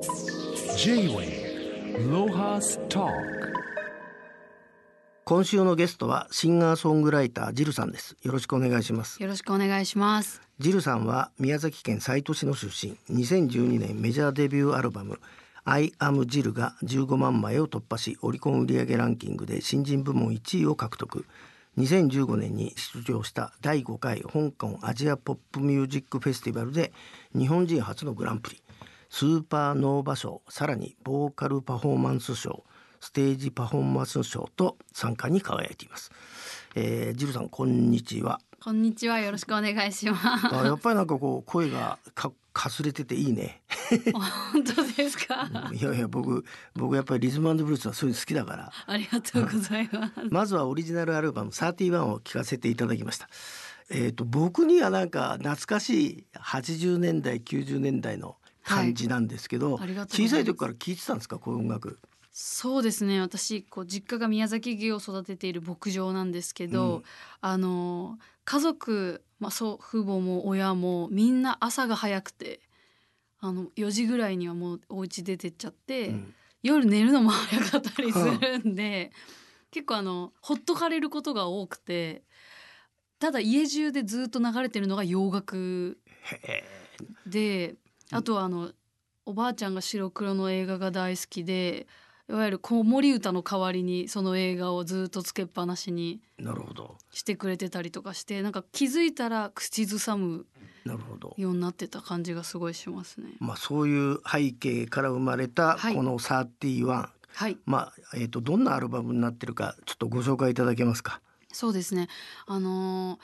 J-Way Lohas Talk. 今週のゲストはシンガーソングライタージルさんです。よろしくお願いします。よろしくお願いします。ジルさんは宮崎県西都市の出身。2012年メジャーデビューアルバム I am ジルが15万枚を突破しオリコン売上ランキングで新人部門1位を獲得。2015年に出場した第5回香港アジアポップミュージックフェスティバルで日本人初のグランプリスーパーノーバ賞さらにボーカルパフォーマンス賞ステージパフォーマンス賞と参加に輝いています、えー、ジルさんこんにちはこんにちは。よろしくお願いします。あやっぱりなんかこう声がかかすれてていいね。本当ですか？いやいや僕僕やっぱりリズムブルースはそういうの好きだから。ありがとうございます。まずはオリジナルアルバム31を聴かせていただきました。えっ、と僕にはなんか懐かしい80年代90年代の感じなんですけど、はい。小さい時から聴いてたんですか？こういう音楽。そうですね。私こう実家が宮崎牛を育てている牧場なんですけど、うん。あの家族、まあ祖父母も親もみんな朝が早くて、あの4時ぐらいにはもうお家出てっちゃって、うん。夜寝るのも早かったりするんで結構あのほっとかれることが多くてただ家中でずっと流れてるのが洋楽へであとはあのおばあちゃんが白黒の映画が大好きでいわゆる子守歌の代わりにその映画をずっとつけっぱなしにえなるほどしてくれてたりとかしてなんか気づいたら口ずさむなるほど。ようになってた感じがすごいしますね。まあそういう背景から生まれたはいこの31、はいまあえっ、とどんなアルバムになってるかちょっとご紹介いただけますか？そうですね。あのー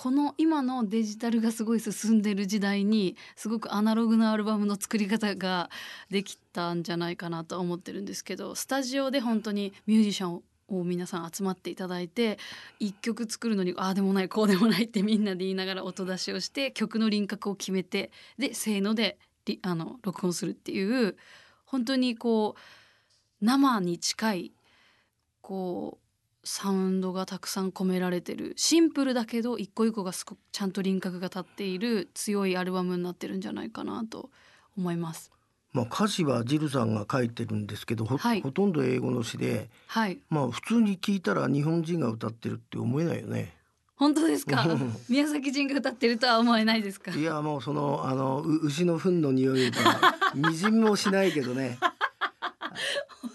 この今のデジタルがすごい進んでる時代にすごくアナログなアルバムの作り方ができたんじゃないかなとは思ってるんですけどスタジオで本当にミュージシャンを皆さん集まっていただいて一曲作るのにああでもないこうでもないってみんなで言いながら音出しをして曲の輪郭を決めてでせーのであの録音するっていう本当にこう生に近いこうサウンドがたくさん込められてる。シンプルだけど一個一個がすごくちゃんと輪郭が立っている強いアルバムになってるんじゃないかなと思います。まあ歌詞はジルさんが書いてるんですけどほ,、はい。ほとんど英語の詩ではい。まあ普通に聞いたら日本人が歌ってるって思えないよね。本当ですか？うん。宮崎人が歌ってるとは思えないですか？いやもうそのあのう 牛の糞の匂いがみじんもしないけどね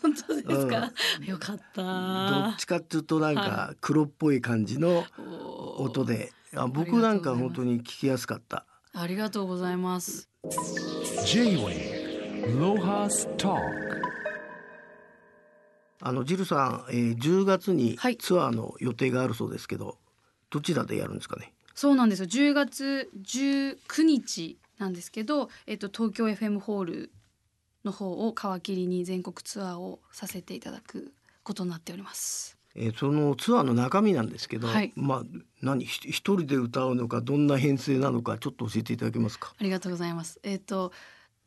本当ですか、よかっどたっちかっていうとなんか黒っぽい感じの音でああ僕なんか本当に聞きやすかった。ありがとうございます。J-Way Lohas Talk. あのジルさん、えー、10月にはい。ツアーの予定があるそうですけど、どちらでやるんですかね？そうなんですよ。10月19日なんですけど、えっと、東京 FM ホールの方を皮切りに全国ツアーをさせていただくことになっております。えーそのツアーの中身なんですけど、はいまあ何ひ一人で歌うのかどんな編成なのかちょっと教えていただけますか？ありがとうございます。えっ、と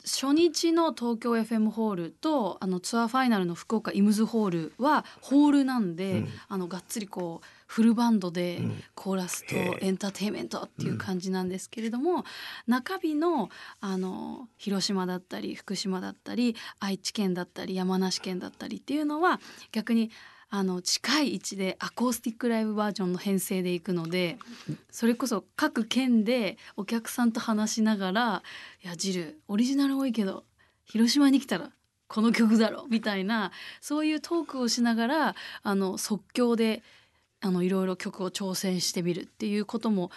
初日の東京 FM ホールとあのツアーファイナルの福岡イムズホールはホールなんで、うんあのがっつりこうフルバンドでうん。コーラスとエンターテインメントっていう感じなんですけれども、中日のあの広島だったり福島だったり愛知県だったり山梨県だったりっていうのは逆にあの近い位置でアコースティックライブバージョンの編成でいくのでそれこそ各県でお客さんと話しながら「いやジルオリジナル多いけど広島に来たらこの曲だろ」みたいなそういうトークをしながらあの即興であのいろいろ曲を挑戦してみるっていうことも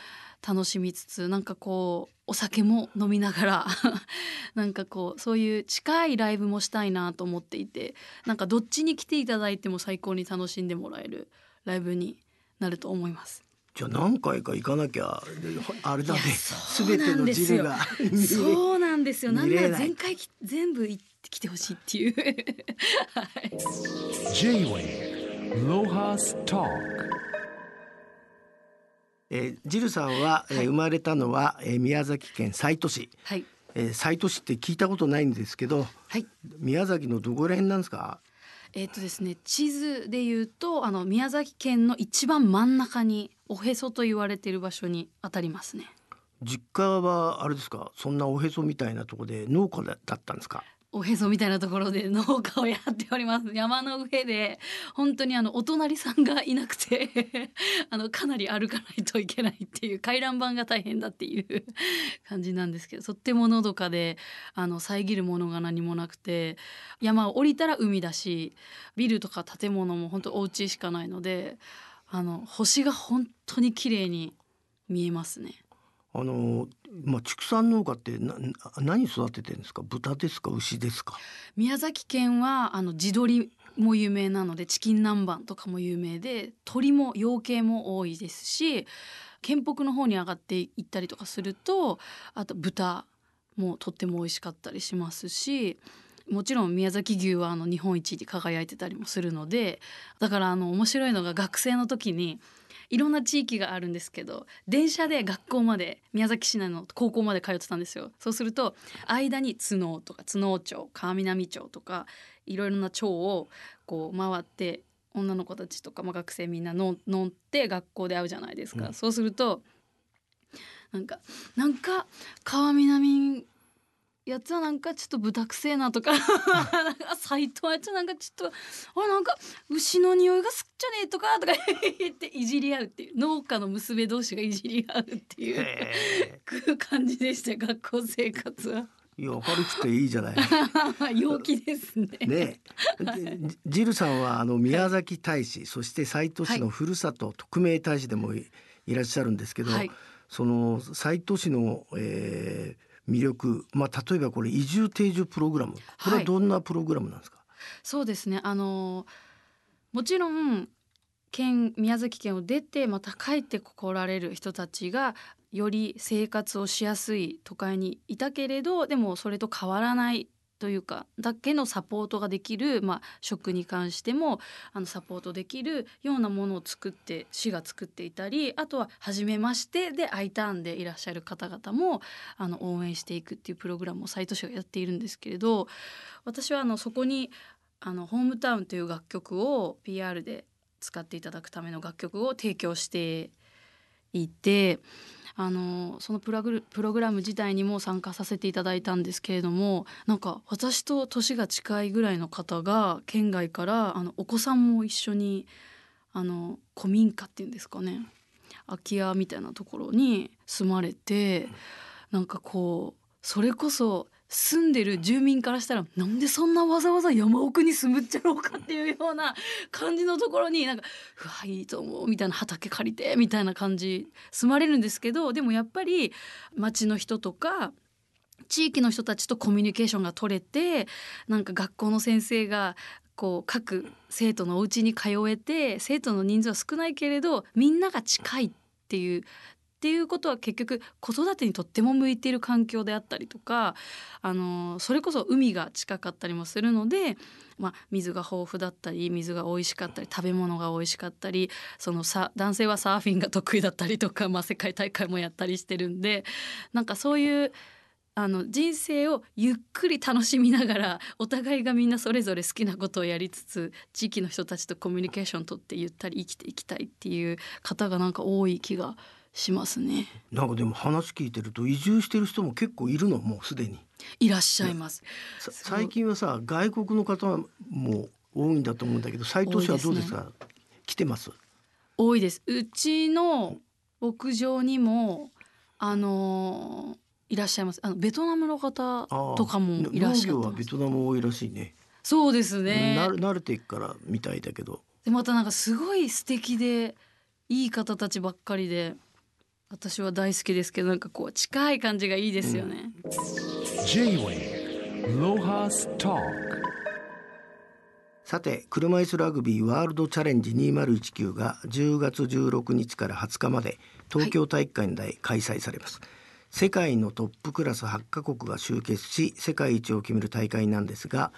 楽しみつつなんかこうお酒も飲みながら なんかこうそういう近いライブもしたいなと思っていてなんかどっちに来ていただいても最高に楽しんでもらえるライブになると思います。じゃあ何回か行かなきゃであれだね全てのなんですよジルがそうなんですよ。なんなら全回き全部行ってきてほしいっていう。はい。J-Way えージルさんは、えーはい生まれたのは、えー宮崎県西都市、はい。えー西都市って聞いたことないんですけどはい。宮崎のどこら辺なんですか？えっ、とですね、地図で言うと、あの宮崎県の一番真ん中におへそと言われている場所に当たりますね。実家はあれですか？そんなおへそみたいなところで農家だだったんですか？おへそみたいなところで農家をやっております 山の上で本当にあのお隣さんがいなくて あのかなり歩かないといけないっていう回覧板が大変だっていう 感じなんですけどとってものどかであの遮るものが何もなくて山を降りたら海だしビルとか建物も本当お家しかないのであの星が本当に綺麗に見えますね。あのまあ畜産農家ってな何育ててるんですか？豚ですか？牛ですか？宮崎県はあの地鶏も有名なのでチキン南蛮とかも有名で鳥も養鶏も多いですし県北の方に上がっていったりとかするとあと豚もとっても美味しかったりしますしもちろん宮崎牛はあの日本一に輝いてたりもするのでだからあの面白いのが学生の時にいろんな地域があるんですけど電車で学校まで宮崎市内の高校まで通ってたんですよ。そうすると間に津能とか津能町川南町とかいろいろな町をこう回って女の子たちとか、まあ、学生みんな乗って学校で会うじゃないですか、うん、そうするとなんかなんか川南やつはなんかちょっと豚くせえなとか斎藤やつなんかちょっとあなんか牛の匂いがすっちゃねえとかとか 言っていじり合うっていう農家の娘同士がいじり合うっていう感じでした学校生活は。いや明るくていいじゃない。陽気ですね。ね、ジルさんはあの宮崎大使、はい、そして斎藤市のふるさと特命大使でもいらっしゃるんですけど、はい、その斎藤市の、えー、魅力、まあ、例えばこれ移住定住プログラム。これはどんなプログラムなんですか、はい、そうですね。あのもちろん県宮崎県を出てまた帰ってこられる人たちがより生活をしやすい都会にいたけれどでもそれと変わらないというかだけのサポートができる、まあ、食に関してもあのサポートできるようなものを作って市が作っていたりあとは初めましてで I ターンでいらっしゃる方々もあの応援していくっていうプログラムを斎藤市がやっているんですけれど私はあのそこにあの「ホームタウン」という楽曲を PR で使っていただくための楽曲を提供していて。あのそのプログプログラム自体にも参加させていただいたんですけれどもなんか私と年が近いぐらいの方が県外からあのお子さんも一緒にあの古民家っていうんですかね空き家みたいなところに住まれてなんかこうそれこそ住んでる住民からしたらなんでそんなわざわざ山奥に住むっちゃろうかっていうような感じのところになんか「うわいいと思う」みたいな畑借りてみたいな感じ住まれるんですけどでもやっぱり町の人とか地域の人たちとコミュニケーションが取れてなんか学校の先生がこう各生徒のお家に通えて生徒の人数は少ないけれどみんなが近いっていうっていうことは結局子育てにとっても向いている環境であったりとかあのそれこそ海が近かったりもするので、まあ、水が豊富だったり水が美味しかったり食べ物が美味しかったりそのさ男性はサーフィンが得意だったりとか、まあ、世界大会もやったりしてるんでなんかそういうあの人生をゆっくり楽しみながらお互いがみんなそれぞれ好きなことをやりつつ地域の人たちとコミュニケーションとってゆったり生きていきたいっていう方がなんか多い気がしますね。なんかでも話聞いてると移住してる人も結構いるのもうすでに。いらっしゃいます。最近はさ外国の方も多いんだと思うんだけど斉藤氏はどうですか、ね、来てます？多いです。うちの牧場にもあのー、いらっしゃいます。あのベトナムの方とかもいらっしゃる農業はベトナム多いらしいね。そうですね。慣れていくからみたいだけど。でまたなんかすごい素敵でいい方たちばっかりで私は大好きですけどなんかこう近い感じがいいですよね。さて車椅子ラグビーワールドチャレンジ2019が10月16日から20日まで東京体育館で開催されます、はい、世界のトップクラス8カ国が集結し世界一を決める大会なんですが、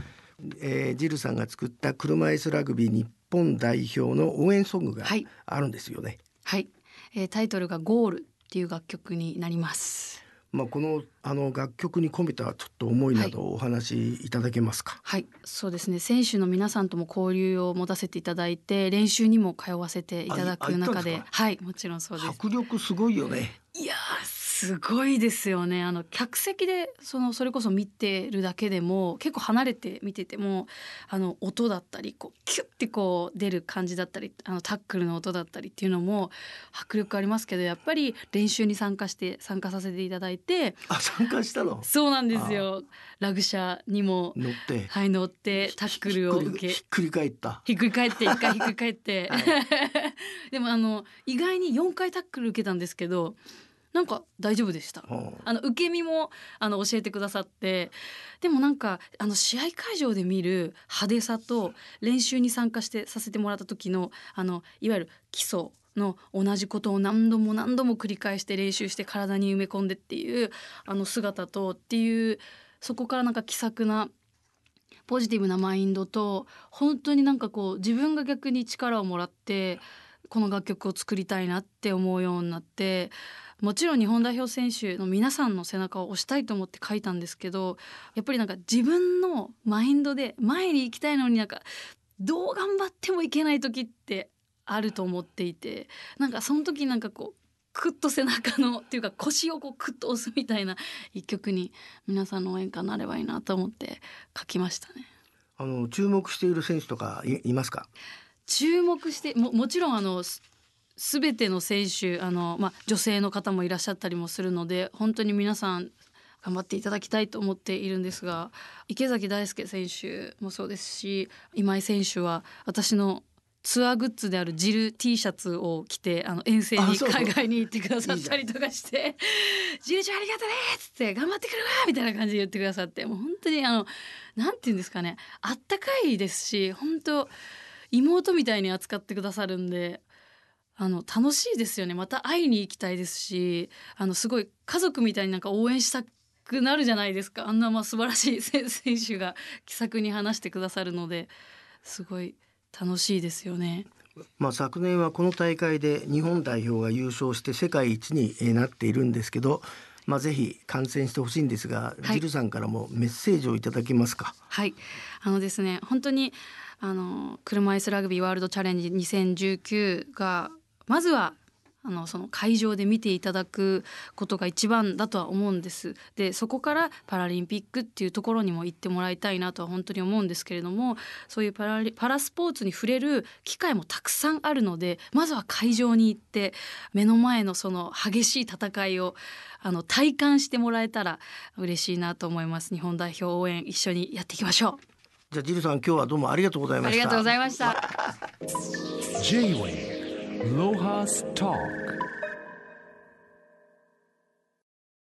えー、ジルさんが作った車椅子ラグビー日本代表の応援ソングがあるんですよね、はい、はいえー、タイトルがゴールっていう楽曲になります。まあ、このあの楽曲に込めたちょっと思いなどお話しいただけますか、はい、はい、そうですね。選手の皆さんとも交流を持たせていただいて練習にも通わせていただく中で。はい。もちろんそうです。迫力すごいよね。いやすすごいですよね。あの客席でそのそれこそ見てるだけでも結構離れて見ててもあの音だったりこうキュッてこう出る感じだったりあのタックルの音だったりっていうのも迫力ありますけどやっぱり練習に参加して参加させていただいてあ参加したの？そうなんですよ。ラグ車にも乗って。はい乗ってタックルを受けひっくり返った。ひっくり返って一回ひっくり返って、はい。でもあの意外に4回タックル受けたんですけどなんか大丈夫でした。あの受け身もあの教えてくださってでもなんかあの試合会場で見る派手さと練習に参加してさせてもらった時のあのいわゆる基礎の同じことを何度も何度も繰り返して練習して体に埋め込んでっていうあの姿とっていうそこからなんか気さくなポジティブなマインドと本当になんかこう自分が逆に力をもらってこの楽曲を作りたいなって思うようになってもちろん日本代表選手の皆さんの背中を押したいと思って書いたんですけどやっぱりなんか自分のマインドで前に行きたいのになんかどう頑張ってもいけない時ってあると思っていてなんかその時なんかこうクッと背中のっていうか腰をこうクッと押すみたいな一曲に皆さんの応援歌になればいいなと思って書きましたね。あの注目している選手とかいいますか？注目してももちろんあのす全ての選手あの、まあ、女性の方もいらっしゃったりもするので本当に皆さん頑張っていただきたいと思っているんですが池崎大輔選手もそうですし今井選手は私のツアーグッズであるジル T シャツを着てあの遠征に海外に行ってくださったりとかして「ジルちゃんありがとね」っつって「頑張ってくるわ」みたいな感じで言ってくださってもう本当にあのなんて言うんですかねあったかいですし本当妹みたいに扱ってくださるんであの楽しいですよねまた会いに行きたいですしあのすごい家族みたいになんか応援したくなるじゃないですかあんなまあ素晴らしい選選手が気さくに話してくださるのですごい楽しいですよね。まあ、昨年はこの大会で日本代表が優勝して世界一にえーなっているんですけど、まあ、ぜひ観戦してほしいんですが、はいジルさんからもメッセージをいただけますか？はい、あのですね本当にあの車椅子ラグビーワールドチャレンジ2019がまずはあのその会場で見ていただくことが一番だとは思うんですでそこからパラリンピックっていうところにも行ってもらいたいなとは本当に思うんですけれどもそういうパラリパラスポーツに触れる機会もたくさんあるのでまずは会場に行って目の前のその激しい戦いをあの体感してもらえたら嬉しいなと思います日本代表応援一緒にやっていきましょうじゃあジルさん今日はどうもありがとうございました。ありがとうございました。J-Way Lohas Talk